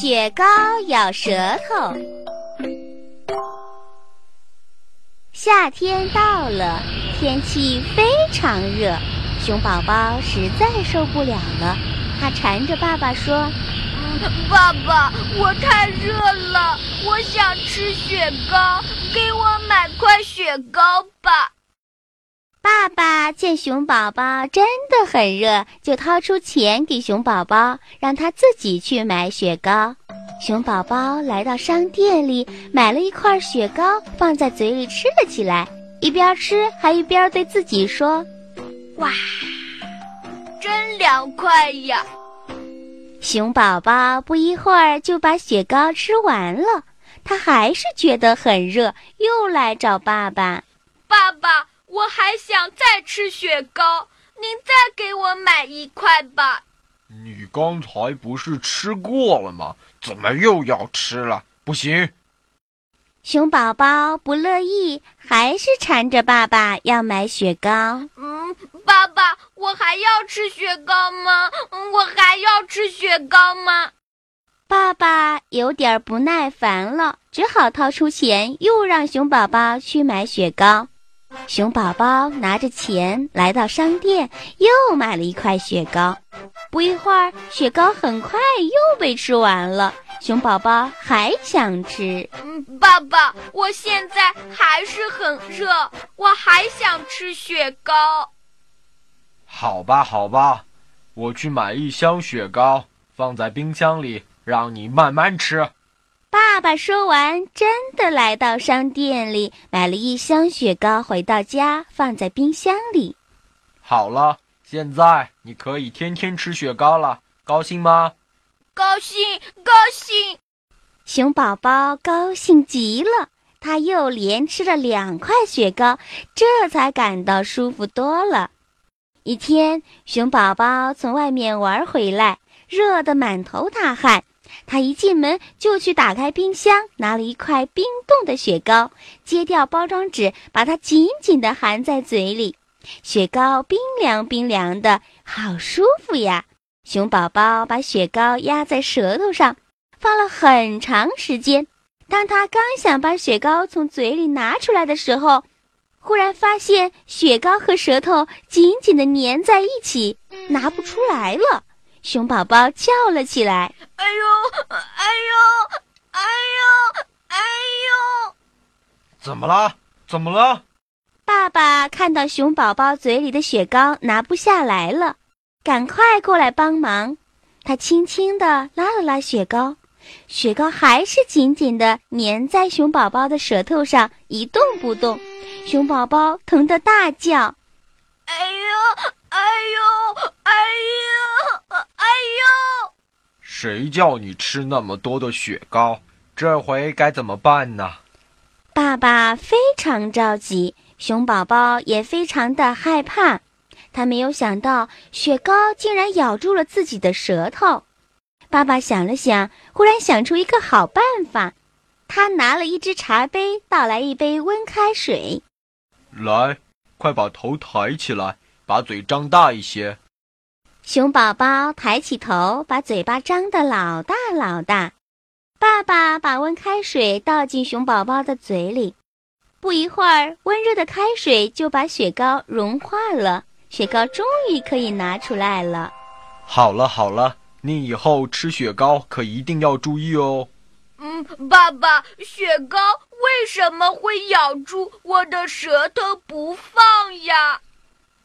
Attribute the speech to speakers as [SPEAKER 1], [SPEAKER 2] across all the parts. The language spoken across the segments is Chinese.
[SPEAKER 1] 雪糕咬舌头。夏天到了，天气非常热，熊宝宝实在受不了了。他缠着爸爸说：“
[SPEAKER 2] 爸爸，我太热了，我想吃雪糕，给我买块雪糕吧。”
[SPEAKER 1] 爸爸见熊宝宝真的很热，就掏出钱给熊宝宝，让他自己去买雪糕。熊宝宝来到商店里，买了一块雪糕，放在嘴里吃了起来，一边吃还一边对自己说：“
[SPEAKER 2] 哇，真凉快呀！”
[SPEAKER 1] 熊宝宝不一会儿就把雪糕吃完了，他还是觉得很热，又来找爸爸：“
[SPEAKER 2] 爸爸。”我还想再吃雪糕，您再给我买一块吧。
[SPEAKER 3] 你刚才不是吃过了吗？怎么又要吃了？不行！
[SPEAKER 1] 熊宝宝不乐意，还是缠着爸爸要买雪糕。
[SPEAKER 2] 嗯，爸爸，我还要吃雪糕吗？我还要吃雪糕吗？
[SPEAKER 1] 爸爸有点不耐烦了，只好掏出钱，又让熊宝宝去买雪糕。熊宝宝拿着钱来到商店，又买了一块雪糕。不一会儿，雪糕很快又被吃完了。熊宝宝还想吃。
[SPEAKER 2] 嗯，爸爸，我现在还是很热，我还想吃雪糕。
[SPEAKER 3] 好吧，好吧，我去买一箱雪糕，放在冰箱里，让你慢慢吃。
[SPEAKER 1] 爸爸说完，真的来到商店里，买了一箱雪糕，回到家放在冰箱里。
[SPEAKER 3] 好了，现在你可以天天吃雪糕了，高兴吗？
[SPEAKER 2] 高兴，高兴！
[SPEAKER 1] 熊宝宝高兴极了，他又连吃了两块雪糕，这才感到舒服多了。一天，熊宝宝从外面玩回来，热得满头大汗。他一进门就去打开冰箱，拿了一块冰冻的雪糕，揭掉包装纸，把它紧紧地含在嘴里。雪糕冰凉冰凉的，好舒服呀！熊宝宝把雪糕压在舌头上，放了很长时间。当他刚想把雪糕从嘴里拿出来的时候，忽然发现雪糕和舌头紧紧地粘在一起，拿不出来了。熊宝宝叫了起来：“
[SPEAKER 2] 哎呦，哎呦，哎呦，哎呦！
[SPEAKER 3] 怎么了？怎么了？”
[SPEAKER 1] 爸爸看到熊宝宝嘴里的雪糕拿不下来了，赶快过来帮忙。他轻轻地拉了拉雪糕，雪糕还是紧紧地粘在熊宝宝的舌头上，一动不动。熊宝宝疼得大叫：“
[SPEAKER 2] 哎呦，哎呦，哎呦！”哎呦！
[SPEAKER 3] 谁叫你吃那么多的雪糕？这回该怎么办呢？
[SPEAKER 1] 爸爸非常着急，熊宝宝也非常的害怕。他没有想到雪糕竟然咬住了自己的舌头。爸爸想了想，忽然想出一个好办法。他拿了一只茶杯，倒来一杯温开水。
[SPEAKER 3] 来，快把头抬起来，把嘴张大一些。
[SPEAKER 1] 熊宝宝抬起头，把嘴巴张得老大老大。爸爸把温开水倒进熊宝宝的嘴里，不一会儿，温热的开水就把雪糕融化了。雪糕终于可以拿出来了。
[SPEAKER 3] 好了好了，你以后吃雪糕可一定要注意哦。
[SPEAKER 2] 嗯，爸爸，雪糕为什么会咬住我的舌头不放呀？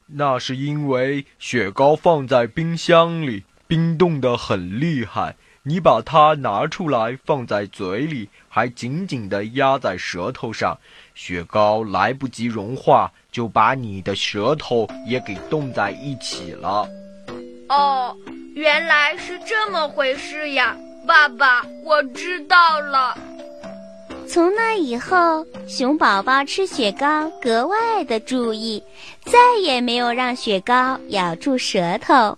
[SPEAKER 3] 那是因为雪糕放在冰箱里，冰冻得很厉害。你把它拿出来，放在嘴里，还紧紧地压在舌头上，雪糕来不及融化，就把你的舌头也给冻在一起了。
[SPEAKER 2] 哦，原来是这么回事呀，爸爸，我知道了。
[SPEAKER 1] 从那以后，熊宝宝吃雪糕格外的注意，再也没有让雪糕咬住舌头。